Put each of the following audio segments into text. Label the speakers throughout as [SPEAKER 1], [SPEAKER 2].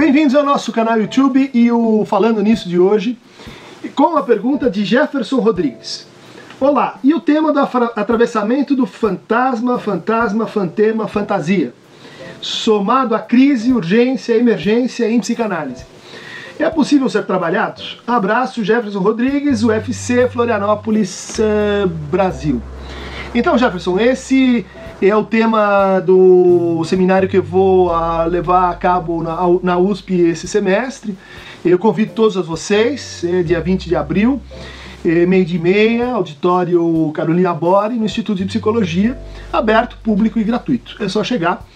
[SPEAKER 1] Bem-vindos ao nosso canal YouTube e o Falando Nisso de hoje, com a pergunta de Jefferson Rodrigues. Olá, e o tema do atravessamento do fantasma, fantasma, fantema, fantasia, somado à crise, urgência, emergência em psicanálise. É possível ser trabalhado? Abraço, Jefferson Rodrigues, UFC Florianópolis, uh, Brasil. Então, Jefferson, esse é o tema do seminário que eu vou uh, levar a cabo na, na, USP esse semestre. Eu convido todos vocês, é dia 20 de abril, é, meio de meia, auditório Carolina Bore, no Instituto de Psicologia, aberto, público e gratuito. É só chegar.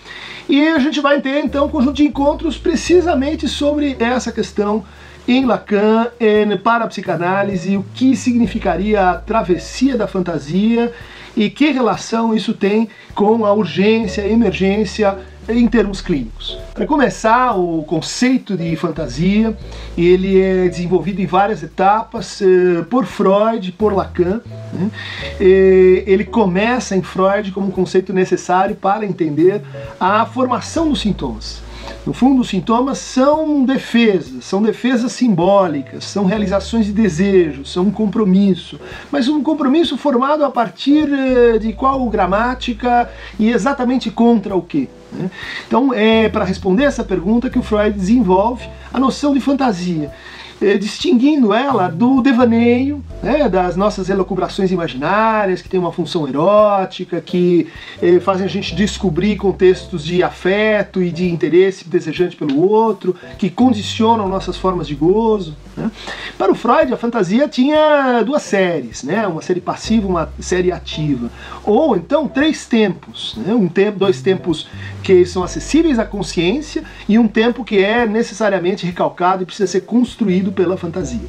[SPEAKER 1] E a gente vai ter então um conjunto de encontros precisamente sobre essa questão em Lacan, em, para a psicanálise, o que significaria a travessia da fantasia e que relação isso tem com a urgência, a emergência em termos clínicos. Para começar, o conceito de fantasia, ele é desenvolvido em várias etapas eh, por Freud, por Lacan. Né? Ele começa em Freud como um conceito necessário para entender a formação dos sintomas. No fundo, os sintomas são defesas, são defesas simbólicas, são realizações de desejos, são um compromisso, mas um compromisso formado a partir eh, de qual gramática e exatamente contra o quê? Né? Então, é para responder essa pergunta que o Freud desenvolve a noção de fantasia. Eh, distinguindo ela do devaneio, né, das nossas elucubrações imaginárias, que tem uma função erótica, que eh, fazem a gente descobrir contextos de afeto e de interesse desejante pelo outro, que condicionam nossas formas de gozo. Né. Para o Freud, a fantasia tinha duas séries, né, uma série passiva uma série ativa, ou então três tempos, né, um tempo, dois tempos que são acessíveis à consciência e um tempo que é necessariamente recalcado e precisa ser construído pela fantasia.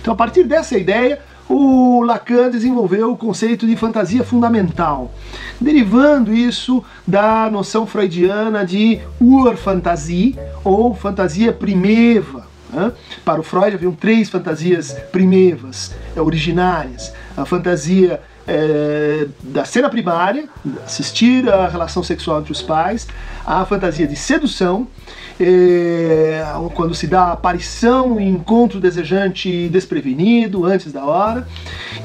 [SPEAKER 1] Então, a partir dessa ideia, o Lacan desenvolveu o conceito de fantasia fundamental, derivando isso da noção freudiana de Urfantasie ou fantasia primeva. Para o Freud haviam três fantasias primevas, é, originárias. A fantasia é, da cena primária, assistir à relação sexual entre os pais, a fantasia de sedução, é, quando se dá a aparição e encontro desejante desprevenido, antes da hora,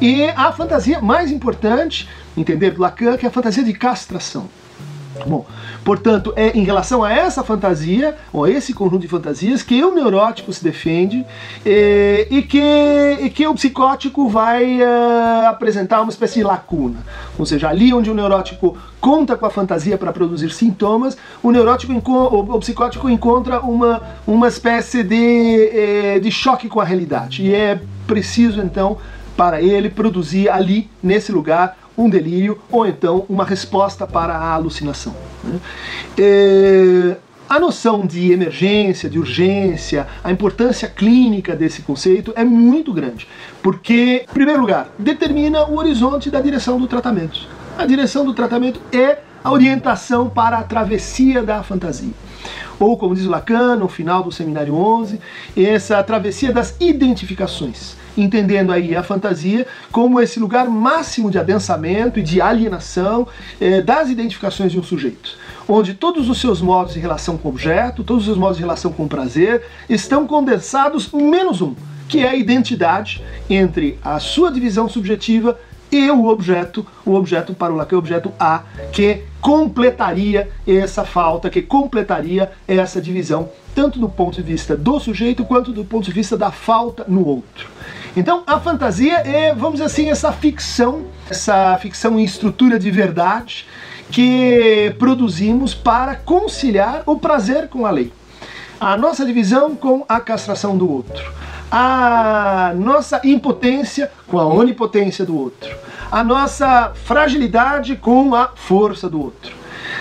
[SPEAKER 1] e a fantasia mais importante, entender Lacan, que é a fantasia de castração. Bom, portanto, é em relação a essa fantasia, ou esse conjunto de fantasias, que o neurótico se defende e, e que, e que o psicótico vai uh, apresentar uma espécie de lacuna. Ou seja, ali onde o neurótico conta com a fantasia para produzir sintomas, o neurótico, o psicótico encontra uma, uma espécie de, eh, de choque com a realidade. E é preciso, então, para ele produzir ali, nesse lugar, um delírio ou então uma resposta para a alucinação. Né? É, a noção de emergência, de urgência, a importância clínica desse conceito é muito grande, porque, em primeiro lugar, determina o horizonte da direção do tratamento. A direção do tratamento é a orientação para a travessia da fantasia. Ou, como diz Lacan no final do Seminário 11, essa travessia das identificações. Entendendo aí a fantasia como esse lugar máximo de adensamento e de alienação eh, das identificações de um sujeito, onde todos os seus modos de relação com o objeto, todos os seus modos de relação com o prazer estão condensados menos um, que é a identidade entre a sua divisão subjetiva e o objeto, o objeto para o Lacan, o objeto A, que completaria essa falta, que completaria essa divisão, tanto do ponto de vista do sujeito quanto do ponto de vista da falta no outro. Então a fantasia é, vamos dizer assim, essa ficção, essa ficção em estrutura de verdade que produzimos para conciliar o prazer com a lei. A nossa divisão com a castração do outro. A nossa impotência com a onipotência do outro. A nossa fragilidade com a força do outro.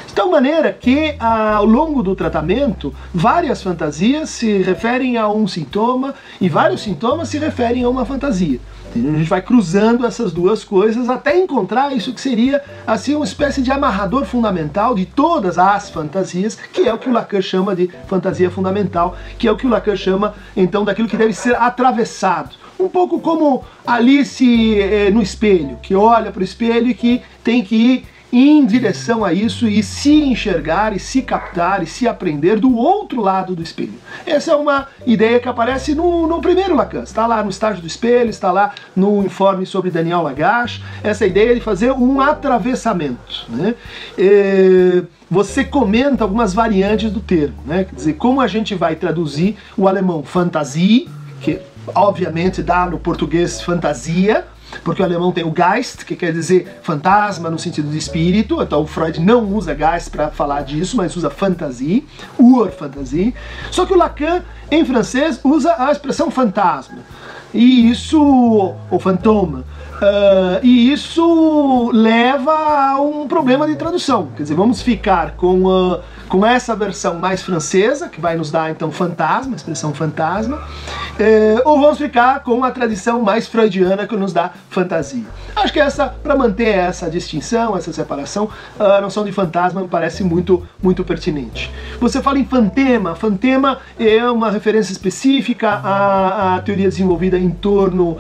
[SPEAKER 1] De tal maneira que ao longo do tratamento, várias fantasias se referem a um sintoma e vários sintomas se referem a uma fantasia. A gente vai cruzando essas duas coisas até encontrar isso que seria assim uma espécie de amarrador fundamental de todas as fantasias, que é o que o Lacan chama de fantasia fundamental, que é o que o Lacan chama então daquilo que deve ser atravessado. Um pouco como Alice eh, no espelho, que olha para o espelho e que tem que em direção a isso e se enxergar e se captar e se aprender do outro lado do espelho. Essa é uma ideia que aparece no, no primeiro Lacan, está lá no estágio do espelho, está lá no informe sobre Daniel Lagache, essa ideia de fazer um atravessamento. Né? Você comenta algumas variantes do termo, né? quer dizer, como a gente vai traduzir o alemão fantasie, que obviamente dá no português fantasia, porque o alemão tem o Geist, que quer dizer fantasma no sentido de espírito, então o Freud não usa Geist para falar disso, mas usa fantasie, Urfantasie. Só que o Lacan, em francês, usa a expressão fantasma. E isso, ou fantoma, uh, e isso leva a um problema de tradução. Quer dizer, vamos ficar com, uh, com essa versão mais francesa, que vai nos dar então fantasma, expressão fantasma, uh, ou vamos ficar com a tradição mais freudiana que nos dá fantasia. Acho que essa, para manter essa distinção, essa separação, a noção de fantasma me parece muito, muito pertinente. Você fala em fantema, fantema é uma referência específica à, à teoria desenvolvida em torno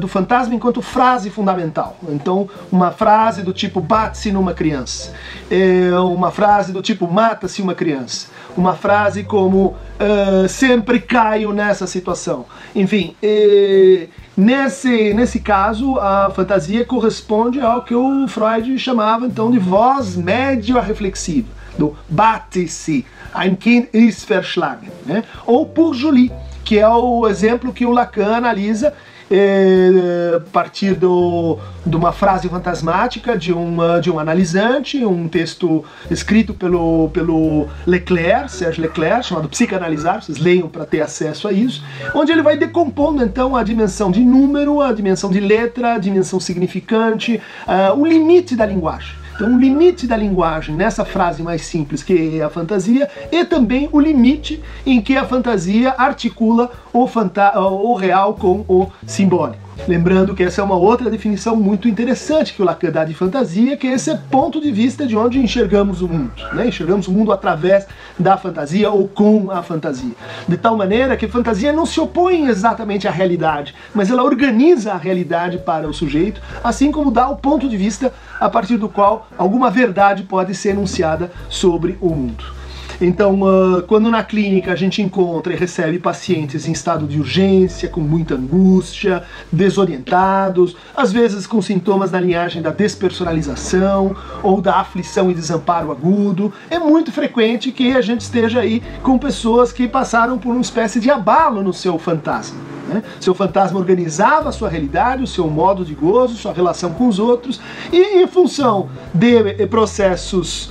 [SPEAKER 1] do fantasma enquanto frase fundamental. Então, uma frase do tipo bate-se numa criança, é uma frase do tipo mata-se uma criança, uma frase como uh, sempre caio nessa situação. Enfim, é, nesse, nesse caso, a fantasia corresponde ao que o Freud chamava então de voz média reflexiva, do bate-se, ein Kind ist verschlagen, né? ou por Julie que é o exemplo que o Lacan analisa é, partir do, de uma frase fantasmática de, uma, de um analisante, um texto escrito pelo, pelo Leclerc, Serge Leclerc, chamado Psicanalizar, vocês leiam para ter acesso a isso, onde ele vai decompondo então a dimensão de número, a dimensão de letra, a dimensão significante, uh, o limite da linguagem. Então, o limite da linguagem nessa frase mais simples, que é a fantasia, e também o limite em que a fantasia articula o, o real com o simbólico. Lembrando que essa é uma outra definição muito interessante que o Lacan dá de fantasia, que é esse ponto de vista de onde enxergamos o mundo. Né? Enxergamos o mundo através da fantasia ou com a fantasia. De tal maneira que fantasia não se opõe exatamente à realidade, mas ela organiza a realidade para o sujeito, assim como dá o ponto de vista a partir do qual alguma verdade pode ser enunciada sobre o mundo. Então, uh, quando na clínica a gente encontra e recebe pacientes em estado de urgência, com muita angústia, desorientados, às vezes com sintomas na linhagem da despersonalização ou da aflição e desamparo agudo, é muito frequente que a gente esteja aí com pessoas que passaram por uma espécie de abalo no seu fantasma. Né? Seu fantasma organizava a sua realidade, o seu modo de gozo, sua relação com os outros, e em função de processos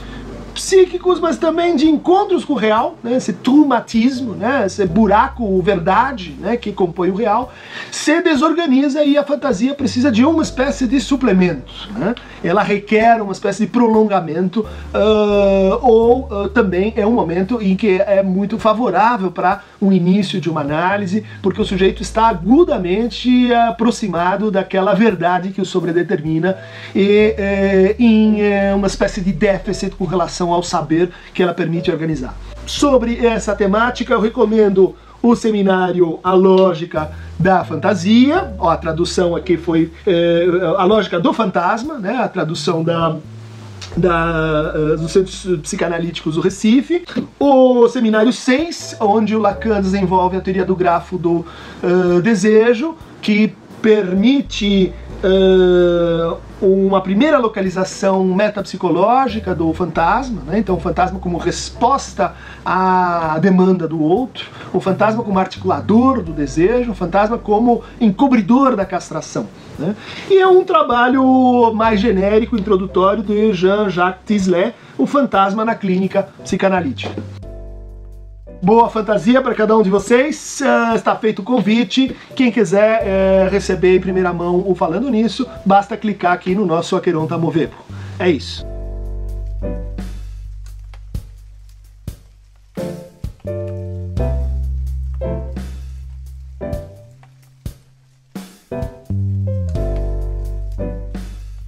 [SPEAKER 1] psíquicos, mas também de encontros com o real, né? esse traumatismo, né? esse buraco verdade né? que compõe o real, se desorganiza e a fantasia precisa de uma espécie de suplemento. Né? Ela requer uma espécie de prolongamento uh, ou uh, também é um momento em que é muito favorável para um início de uma análise, porque o sujeito está agudamente aproximado daquela verdade que o sobredetermina e eh, em eh, uma espécie de déficit com relação relação ao saber que ela permite organizar. Sobre essa temática, eu recomendo o seminário A Lógica da Fantasia, ó, a tradução aqui foi é, A Lógica do Fantasma, né, a tradução da, da, uh, dos Centros Psicanalíticos do Recife, o Seminário 6, onde o Lacan desenvolve a teoria do grafo do uh, desejo, que permite uh, uma primeira localização metapsicológica do fantasma, né? então o fantasma como resposta à demanda do outro, o fantasma como articulador do desejo, o fantasma como encobridor da castração. Né? E é um trabalho mais genérico, introdutório de Jean-Jacques Tislet, o fantasma na clínica psicanalítica. Boa fantasia para cada um de vocês. Uh, está feito o convite. Quem quiser uh, receber em primeira mão o Falando Nisso, basta clicar aqui no nosso Aqueronta Movebo. É isso.